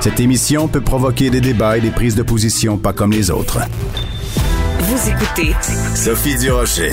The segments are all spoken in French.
Cette émission peut provoquer des débats et des prises de position pas comme les autres. Vous écoutez Sophie Durocher.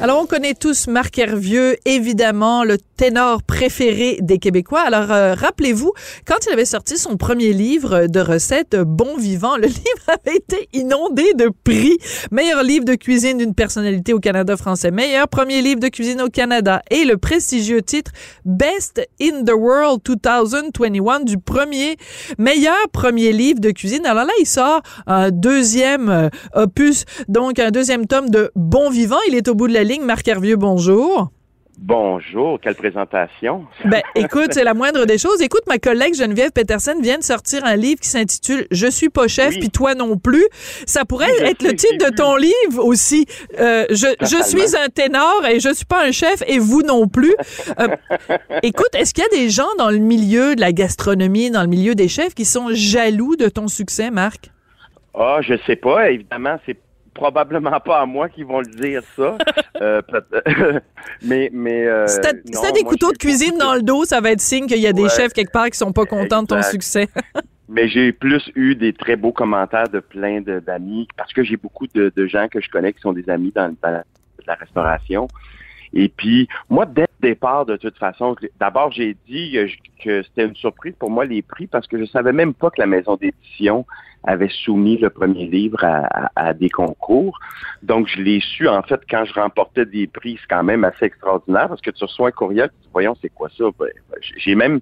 Alors, on connaît tous Marc Hervieux, évidemment, le ténor préféré des Québécois. Alors, euh, rappelez-vous, quand il avait sorti son premier livre de recettes, Bon Vivant, le livre avait été inondé de prix. Meilleur livre de cuisine d'une personnalité au Canada français, meilleur premier livre de cuisine au Canada et le prestigieux titre Best in the World 2021 du premier, meilleur premier livre de cuisine. Alors là, il sort un deuxième euh, opus, donc un deuxième tome de Bon Vivant. Il est au bout de la Marc Hervieux, bonjour. Bonjour, quelle présentation. Ben, écoute, c'est la moindre des choses. Écoute, ma collègue Geneviève Peterson vient de sortir un livre qui s'intitule Je suis pas chef, puis toi non plus. Ça pourrait être le titre de ton livre aussi. Euh, je, je suis un ténor et je suis pas un chef et vous non plus. Euh, écoute, est-ce qu'il y a des gens dans le milieu de la gastronomie, dans le milieu des chefs, qui sont jaloux de ton succès, Marc? Ah, oh, je sais pas. Évidemment, c'est probablement pas à moi qui vont le dire ça. euh, mais mais euh, si t'as des couteaux de cuisine dans le dos, ça va être signe qu'il y a des chefs quelque part qui sont pas contents de ton succès. mais j'ai plus eu des très beaux commentaires de plein d'amis parce que j'ai beaucoup de, gens que je connais qui sont des amis dans, dans la restauration. Et puis, moi, dès le départ, de toute façon, d'abord, j'ai dit que c'était une surprise pour moi, les prix, parce que je savais même pas que la maison d'édition avait soumis le premier livre à, des concours. Donc, je l'ai su, en fait, quand je remportais des prix, c'est quand même assez extraordinaire, parce que tu reçois un courriel, tu dis, voyons, c'est quoi ça? Ben, j'ai même,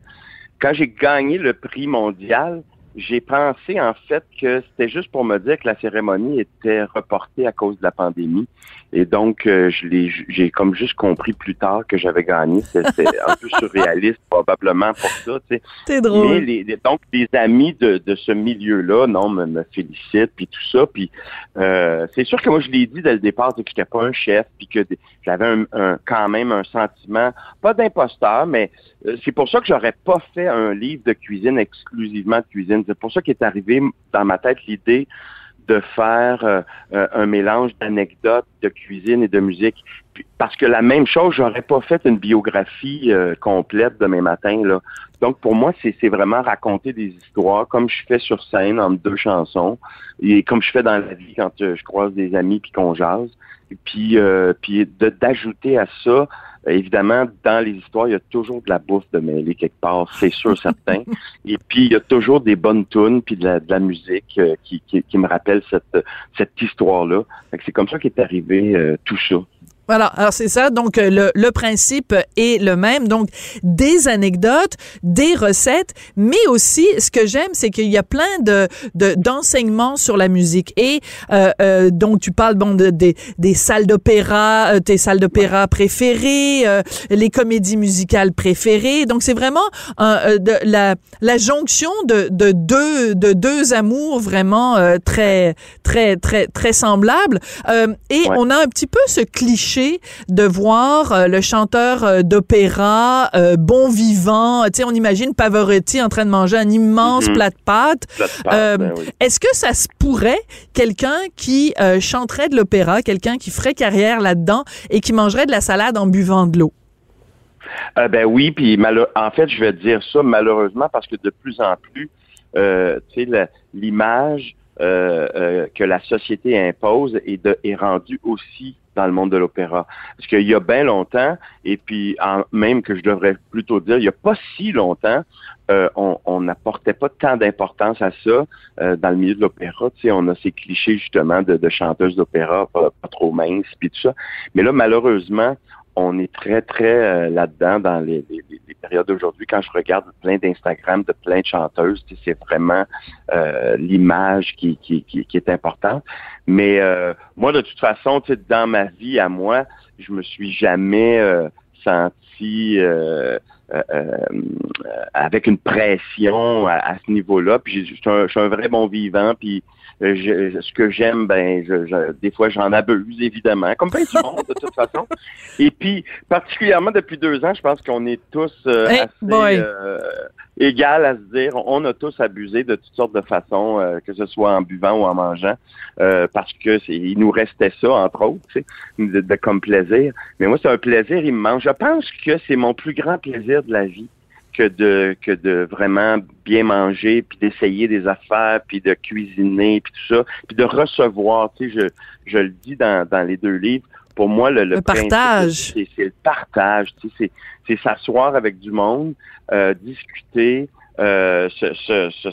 quand j'ai gagné le prix mondial, j'ai pensé en fait que c'était juste pour me dire que la cérémonie était reportée à cause de la pandémie. Et donc, euh, je l'ai, j'ai comme juste compris plus tard que j'avais gagné. C'était un peu surréaliste probablement pour ça. Tu sais. C'est drôle. Mais les, donc, des amis de, de ce milieu-là, non, me, me félicitent, puis tout ça. Puis euh, c'est sûr que moi, je l'ai dit dès le départ que j'étais pas un chef, puis que j'avais un, quand même un sentiment, pas d'imposteur, mais euh, c'est pour ça que j'aurais pas fait un livre de cuisine exclusivement de cuisine. C'est pour ça qu'est arrivé dans ma tête l'idée de faire euh, euh, un mélange d'anecdotes, de cuisine et de musique. Parce que la même chose, j'aurais pas fait une biographie complète demain matin. Là. Donc pour moi, c'est vraiment raconter des histoires comme je fais sur scène en deux chansons et comme je fais dans la vie quand je croise des amis puis qu'on jase. Et puis, puis d'ajouter à ça Évidemment, dans les histoires, il y a toujours de la bouffe de mêlée quelque part, c'est sûr, certain. Et puis, il y a toujours des bonnes tunes, puis de la, musique euh, qui, qui, me rappelle cette, cette histoire-là. C'est comme ça qu'est arrivé euh, tout ça. Voilà, alors c'est ça. Donc euh, le, le, principe est le même. Donc des anecdotes, des recettes, mais aussi ce que j'aime, c'est qu'il y a plein de d'enseignements sur la musique. Et euh, euh, donc tu parles bon de, des salles d'opéra, euh, tes salles d'opéra préférées, les comédies musicales préférées. Donc c'est vraiment de, la la jonction de, de deux de deux amours vraiment très très très très semblables. et on a un petit peu ce cliché de voir euh, le chanteur euh, d'opéra euh, bon vivant. Tu sais, on imagine Pavarotti en train de manger un immense plat de pâtes. Ben est-ce que ça se pourrait quelqu'un qui chanterait de l'opéra, quelqu'un qui ferait carrière là-dedans et qui mangerait de la salade en buvant de l'eau? ben oui, puis en fait, je vais dire ça malheureusement parce que de plus en plus, tu sais, l'image que la société impose est, de, est rendue aussi dans le monde de l'opéra. Parce qu'il y a bien longtemps, et puis même que je devrais plutôt dire, il n'y a pas si longtemps, euh, on n'apportait pas tant d'importance à ça euh, dans le milieu de l'opéra. Tu sais, on a ces clichés justement de, de chanteuses d'opéra pas, trop minces, puis tout ça. Mais là, malheureusement, on est très, très euh, là-dedans dans les, périodes d'aujourd'hui. Quand je regarde plein d'Instagram de plein de chanteuses, c'est vraiment euh, l'image qui, qui, qui, est importante. Mais euh, moi, de toute façon, dans ma vie à moi, je me suis jamais senti avec une pression à, ce niveau-là. Puis je suis un, vrai bon vivant, puis euh, ce que j'aime, ben, je, des fois, j'en abuse, évidemment, comme plein de monde, de toute façon. Et puis, particulièrement depuis deux ans, je pense qu'on est tous euh, assez euh, égal à se dire, on a tous abusé de toutes sortes de façons, que ce soit en buvant ou en mangeant, parce que il nous restait ça, entre autres, de, de, comme plaisir. Mais moi, c'est un plaisir immense. Je pense que c'est mon plus grand plaisir de la vie que de que de vraiment bien manger, puis d'essayer des affaires, puis de cuisiner, puis tout ça, puis de recevoir. Tu sais, je, je le dis dans, dans les deux livres. Pour moi, le, le, partage, c'est le partage. Tu sais, c'est s'asseoir avec du monde, euh, discuter, euh,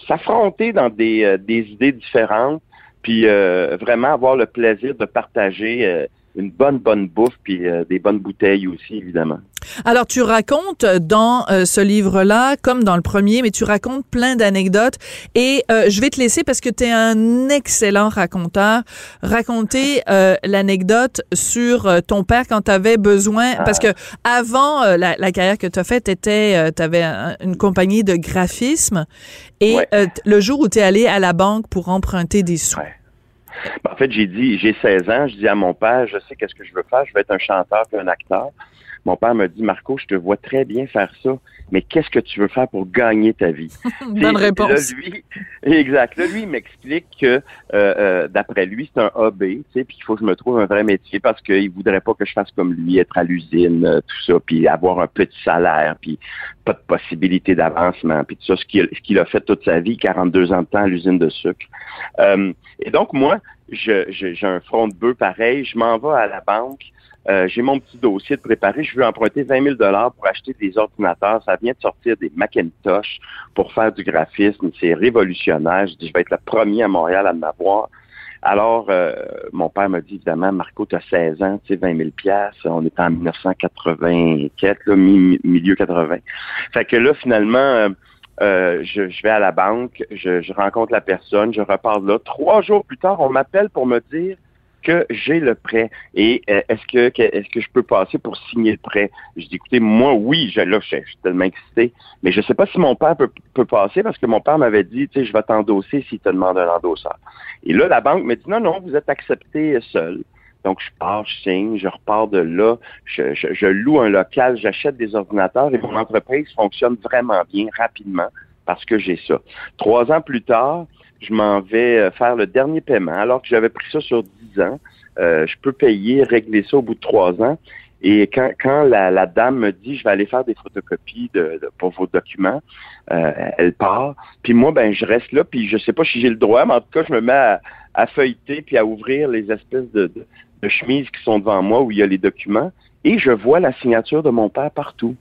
s'affronter dans des, euh, des idées différentes, puis euh, vraiment avoir le plaisir de partager euh, une bonne, bonne bouffe, puis euh, des bonnes bouteilles aussi, évidemment. Alors, tu racontes dans euh, ce livre-là, comme dans le premier, mais tu racontes plein d'anecdotes. Et euh, je vais te laisser, parce que tu es un excellent raconteur, raconter l'anecdote sur ton père quand tu avais besoin. Parce que avant la, la, carrière que tu as faite, tu avais une compagnie de graphisme. Et le jour où tu es allé à la banque pour emprunter des sous. Ben, en fait, j'ai dit, j'ai 16 ans, je dis à mon père, je sais qu'est-ce que je veux faire, je veux être un chanteur puis un acteur. Mon père me dit, Marco, je te vois très bien faire ça, mais qu'est-ce que tu veux faire pour gagner ta vie? Bonne réponse. lui, exact. Là, lui, il m'explique que, euh, euh, d'après lui, c'est un hobby, tu sais, puis qu'il faut que je me trouve un vrai métier parce qu'il voudrait pas que je fasse comme lui, être à l'usine, euh, tout ça, puis avoir un petit salaire, puis pas de possibilité d'avancement, puis tout ça, ce qu'il, ce qu'il a fait toute sa vie, 42 ans de temps à l'usine de sucre. et donc, moi, j'ai un front de bœuf pareil, je m'en vais à la banque, euh, j'ai mon petit dossier de préparer. Je veux emprunter 20 000 pour acheter des ordinateurs. Ça vient de sortir des Macintosh pour faire du graphisme. C'est révolutionnaire. Je dis, je vais être le premier à Montréal à m'avoir. Alors, euh, mon père m'a dit, évidemment, Marco, tu as 16 ans, tu sais, 20 000 On est en 1984, là, milieu 80. Fait que là, finalement, euh, je, je, vais à la banque, je, je rencontre la personne, je repars là. Trois jours plus tard, on m'appelle pour me dire que j'ai le prêt et euh, est-ce que, est-ce que je peux passer pour signer le prêt? Je dis, écoutez, moi, oui, je, là, je, suis tellement excité, mais je ne sais pas si mon père peut, peut passer parce que mon père m'avait dit, tu sais, je vais t'endosser s'il te demande un endosseur. Et là, la banque me dit, non, non, vous êtes accepté seul. Donc, je pars, je signe, je repars de là, je, je, je loue un local, j'achète des ordinateurs et mon entreprise fonctionne vraiment bien, rapidement, parce que j'ai ça. Trois ans plus tard, je m'en vais euh, faire le dernier paiement, alors que j'avais pris ça sur 10 ans. Euh, je peux payer, régler ça au bout de trois ans. Et quand, quand la, dame me dit je vais aller faire des photocopies de, pour vos documents, euh, elle part. Puis moi, ben je reste là, puis je sais pas si j'ai le droit, mais en tout cas, je me mets à, feuilleter puis à ouvrir les espèces de, de, chemises qui sont devant moi où il y a les documents. Et je vois la signature de mon père partout.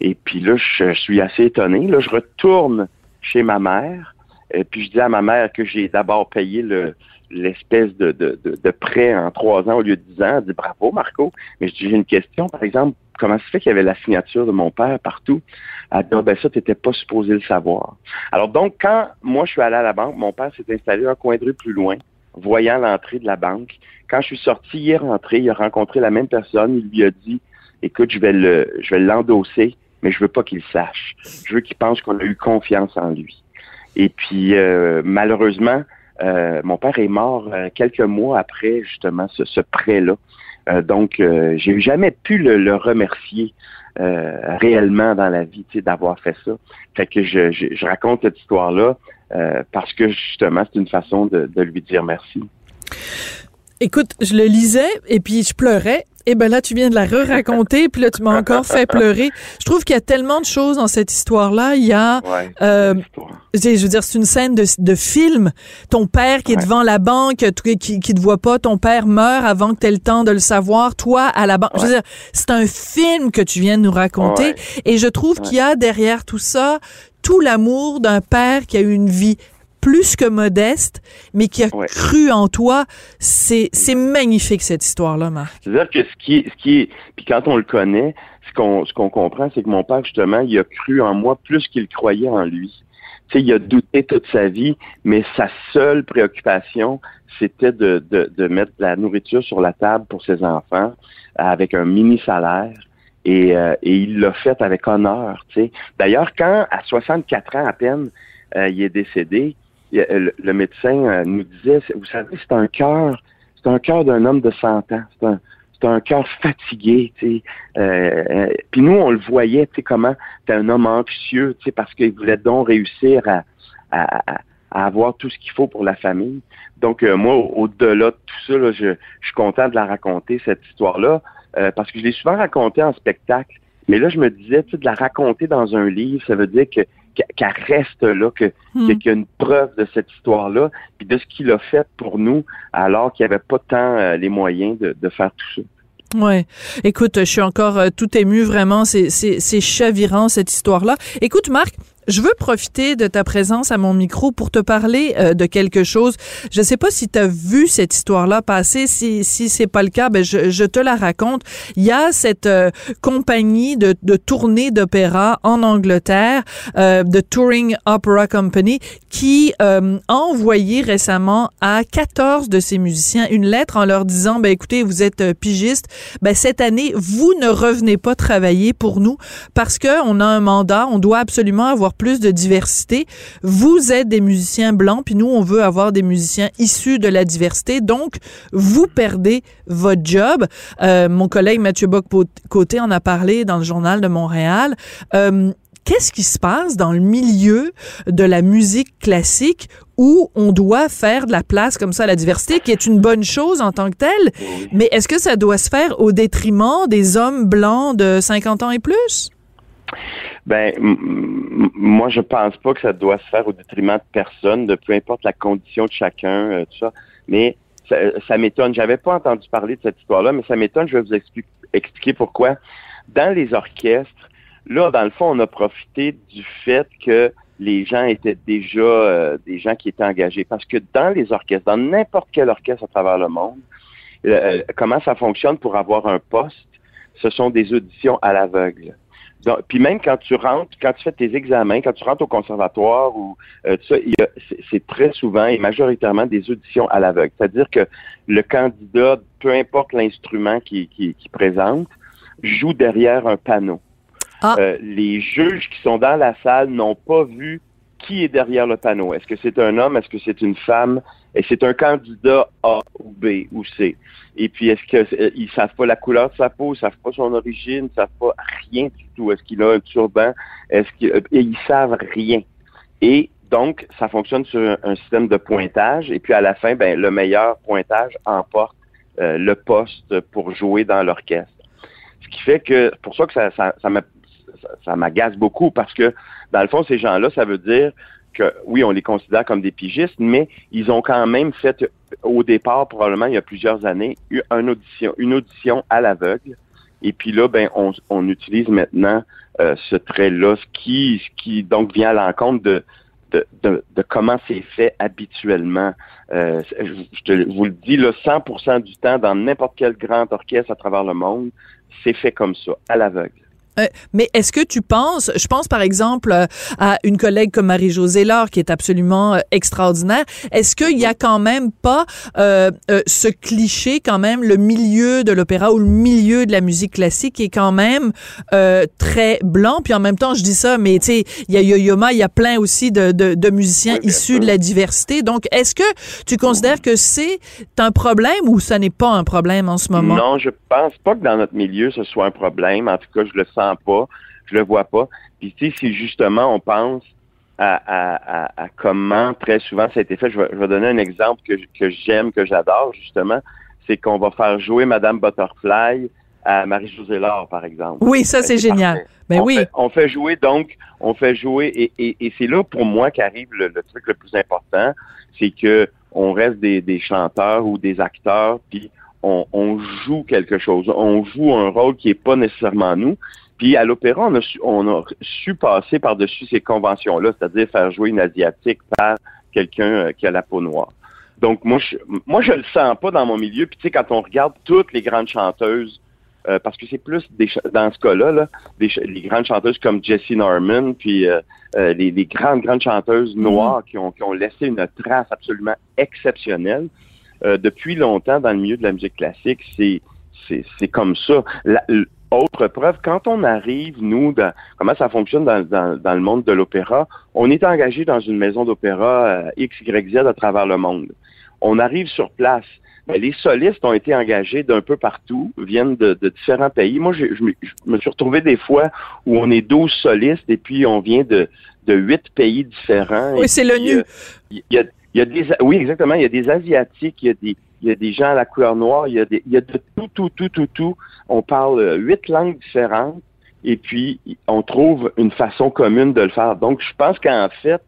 Et puis là, je, suis assez étonné. Là, je retourne chez ma mère. Et puis je dis à ma mère que j'ai d'abord payé le l'espèce de, de, de, prêt en trois ans au lieu de dix ans. Elle dit bravo Marco. Mais je dis j'ai une question, par exemple, comment ça fait qu'il y avait la signature de mon père partout? Elle dit, ah, ben ça, tu n'étais pas supposé le savoir. Alors donc, quand moi je suis allé à la banque, mon père s'est installé un coin de rue plus loin, voyant l'entrée de la banque. Quand je suis sorti, il est rentré, il a rencontré la même personne, il lui a dit Écoute, je vais le je vais l'endosser, mais je veux pas qu'il sache. Je veux qu'il pense qu'on a eu confiance en lui. Et puis, euh, malheureusement, euh, mon père est mort euh, quelques mois après justement ce, prêt-là. donc, j'ai jamais pu le, remercier réellement dans la vie, d'avoir fait ça. Fait que je, je, raconte cette histoire-là parce que justement, c'est une façon de, de lui dire merci. Écoute, je le lisais et puis je pleurais Et ben là, tu viens de la re-raconter, puis là, tu m'as encore fait pleurer. Je trouve qu'il y a tellement de choses dans cette histoire-là. Il y a, euh, je veux dire, c'est une scène de, de film. Ton père qui est devant la banque, qui, qui te voit pas, ton père meurt avant que tu aies le temps de le savoir. Toi, à la banque. Je veux dire, c'est un film que tu viens de nous raconter. Et je trouve qu'il y a derrière tout ça tout l'amour d'un père qui a eu une vie plus que modeste, mais qui a cru en toi. C'est, c'est magnifique, cette histoire-là, Marc. C'est-à-dire que ce qui ce qui est, puis quand on le connaît, ce qu'on, ce qu'on comprend, c'est que mon père, justement, il a cru en moi plus qu'il croyait en lui. Tu sais, il a douté toute sa vie, mais sa seule préoccupation, c'était de, de, de mettre de la nourriture sur la table pour ses enfants avec un mini salaire. Et, euh, et il l'a fait avec honneur. Tu sais. D'ailleurs, quand à 64 ans à peine, euh, il est décédé, euh, le, médecin euh, nous disait, vous savez, c'est un cœur, c'est un cœur d'un homme de 100 ans. C'est un, c'est un cœur fatigué, tu sais. Euh, puis nous, on le voyait, tu sais, comment c'est un homme anxieux, tu sais, parce qu'il voulait donc réussir à, à, à avoir tout ce qu'il faut pour la famille. Donc, moi, au-delà de tout ça, là, je, je, suis content de la raconter, cette histoire-là, parce que je l'ai souvent racontée en spectacle. Mais là, je me disais, tu sais, de la raconter dans un livre, ça veut dire que qu'elle reste là, que hmm. qu'il y a une preuve de cette histoire-là, puis de ce qu'il a fait pour nous, alors qu'il n'y avait pas tant euh, les moyens de, de faire tout ça. Ouais. Écoute, je suis encore euh, tout ému, vraiment. C'est, c'est, c'est chavirant, cette histoire-là. Écoute, Marc, je veux profiter de ta présence à mon micro pour te parler euh, de quelque chose. Je ne sais pas si tu as vu cette histoire-là passer. Si si c'est pas le cas, ben je, je, te la raconte. Il y a cette euh, compagnie de, de tournée d'opéra en Angleterre, euh, de Touring Opera Company, qui a envoyé récemment à 14 de ses musiciens une lettre en leur disant, ben écoutez, vous êtes pigiste, ben cette année vous ne revenez pas travailler pour nous parce que on a un mandat, on doit absolument avoir plus de diversité. Vous êtes des musiciens blancs, puis nous, on veut avoir des musiciens issus de la diversité. Donc, vous perdez votre job. Euh, mon collègue Mathieu Bock-Côté en a parlé dans le journal de Montréal. Euh, qu'est-ce qui se passe dans le milieu de la musique classique où on doit faire de la place comme ça à la diversité, qui est une bonne chose en tant que telle, mais est-ce que ça doit se faire au détriment des hommes blancs de 50 ans et plus? Ben, moi, je pense pas que ça doit se faire au détriment de personne, de peu importe la condition de chacun, euh, tout ça. Mais ça, ça m'étonne. J'avais pas entendu parler de cette histoire-là, mais ça m'étonne. Je vais vous expliquer pourquoi. Dans les orchestres, là, dans le fond, on a profité du fait que les gens étaient déjà euh, des gens qui étaient engagés. Parce que dans les orchestres, dans n'importe quel orchestre à travers le monde, euh, comment ça fonctionne pour avoir un poste? Ce sont des auditions à l'aveugle puis même quand tu rentres, quand tu fais tes examens, quand tu rentres au conservatoire ou euh, tout ça, c'est très souvent et majoritairement des auditions à l'aveugle. C'est-à-dire que le candidat, peu importe l'instrument qu'il qui, qui présente, joue derrière un panneau. Ah. Euh, les juges qui sont dans la salle n'ont pas vu qui est derrière le panneau? Est-ce que c'est un homme? Est-ce que c'est une femme? Et c'est un candidat A ou B ou C. Et puis, est-ce qu'ils euh, savent pas la couleur de sa peau, ils savent pas son origine, ils savent pas rien du tout. Est-ce qu'il a un turban? Est-ce qu'ils euh, savent rien. Et donc, ça fonctionne sur un, système de pointage. Et puis, à la fin, ben, le meilleur pointage emporte euh, le poste pour jouer dans l'orchestre. Ce qui fait que, pour ça que ça, ça, ça m'agace beaucoup parce que, dans le fond, ces gens-là, ça veut dire que oui, on les considère comme des pigistes, mais ils ont quand même fait au départ, probablement il y a plusieurs années, une audition, une audition à l'aveugle. Et puis là, ben, on, on utilise maintenant euh, ce trait-là, ce qui, ce qui donc vient à l'encontre de, de, de, de, comment c'est fait habituellement. Euh, je, te, vous le dis, là, 100% du temps, dans n'importe quel grand orchestre à travers le monde, c'est fait comme ça, à l'aveugle. Euh, mais est-ce que tu penses, je pense par exemple euh, à une collègue comme Marie-Josée Laure qui est absolument euh, extraordinaire, est-ce qu'il y a quand même pas ce cliché quand même, le milieu de l'opéra ou le milieu de la musique classique est quand même très blanc, puis en même temps je dis ça, mais tu sais, il y a Yo-Yoma, il y a plein aussi de, de, de musiciens issus de la diversité, donc est-ce que tu considères que c'est un problème ou ça n'est pas un problème en ce moment? Non, je pense pas que dans notre milieu ce soit un problème, en tout cas je le sens pas, je le vois pas. Puis tu sais, si justement on pense à, comment très souvent ça a été fait, je vais, donner un exemple que, que j'aime, que j'adore justement, c'est qu'on va faire jouer Madame Butterfly à Marie-Josée Laure, par exemple. Oui, ça, c'est génial. Ben on oui. Fait, on fait jouer donc, on fait jouer, et, et, et c'est là pour moi qu'arrive le, le truc le plus important, c'est que on reste des, des chanteurs ou des acteurs, puis on, on joue quelque chose, on joue un rôle qui est pas nécessairement nous. Puis à l'opéra, on a su, on a su passer par-dessus ces conventions-là, c'est-à-dire faire jouer une asiatique par quelqu'un euh, qui a la peau noire. Donc moi, je, moi je le sens pas dans mon milieu. Puis tu sais, quand on regarde toutes les grandes chanteuses euh, parce que c'est plus des dans ce cas-là, là, des les grandes chanteuses comme Jessie Norman, puis euh, euh, les, les grandes, grandes chanteuses noires qui, ont, qui ont laissé une trace absolument exceptionnelle. Euh, depuis longtemps, dans le milieu de la musique classique, c'est c'est c'est comme ça. La- autre preuve, quand on arrive, nous, dans, comment ça fonctionne dans, dans, dans le monde de l'opéra, on est engagé dans une maison d'opéra euh, X, Y, Z à travers le monde. On arrive sur place. Mais les solistes ont été engagés d'un peu partout, viennent de, de différents pays. Moi, je, je me- je me suis retrouvé des fois où on est 12 solistes et puis on vient de, de 8 pays différents. Oui, c'est l'ONU. euh, Il y, a, il y a des, oui, exactement. Il y a des Asiatiques, il y a des, il y a des gens à la couleur noire, il y a, des, il y a de tout, tout, tout, tout, tout. On parle euh, huit langues différentes et puis on trouve une façon commune de le faire. Donc, je pense qu'en fait,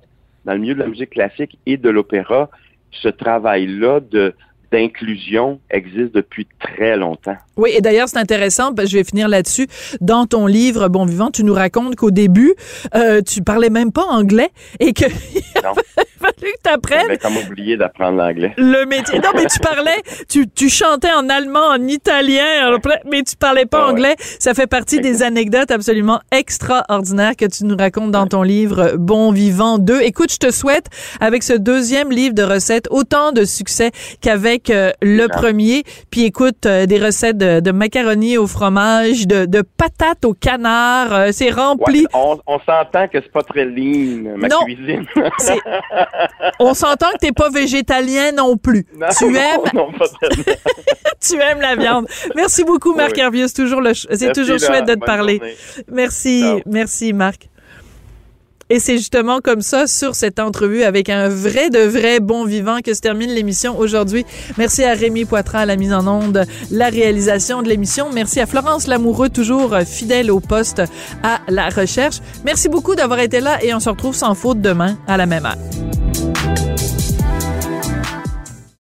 dans le milieu de la musique classique et de l'opéra, ce travail-là de d'inclusion existe depuis très longtemps. Oui, et d'ailleurs, c'est intéressant, parce que je vais finir là-dessus. Dans ton livre Bon Vivant, tu nous racontes qu'au début, euh, tu parlais même pas anglais et que. fallu que tu apprennes comme oublié d'apprendre l'anglais. le métier. Non, mais tu parlais, tu, tu chantais en allemand, en italien, mais tu parlais pas Ah ouais. anglais. Ça fait partie des anecdotes absolument extraordinaires que tu nous racontes dans ton livre Bon Vivant 2. Écoute, je te souhaite, avec ce deuxième livre de recettes, autant de succès qu'avec euh, le Ah. premier. Puis écoute, euh, des recettes de, de macaroni au fromage, de, de patates au canard. euh, c'est rempli. Ouais, on on s'entend que c'est pas très lean, ma Non. cuisine. On s'entend que t'es pas végétalien non plus. Non, tu non, aimes non, pas tellement. tu aimes la viande. Merci beaucoup, Marc Oui. Hervieux. C'est toujours, le ch- c'est Merci, toujours Laura. chouette de te parler. journée. Merci, Ciao. merci, Marc. Et c'est justement comme ça, sur cette entrevue avec un vrai de vrai bon vivant, que se termine l'émission aujourd'hui. Merci à Rémi Poitras à la mise en onde, la réalisation de l'émission. Merci à Florence Lamoureux, toujours fidèle au poste à la recherche. Merci beaucoup d'avoir été là et on se retrouve sans faute demain à la même heure.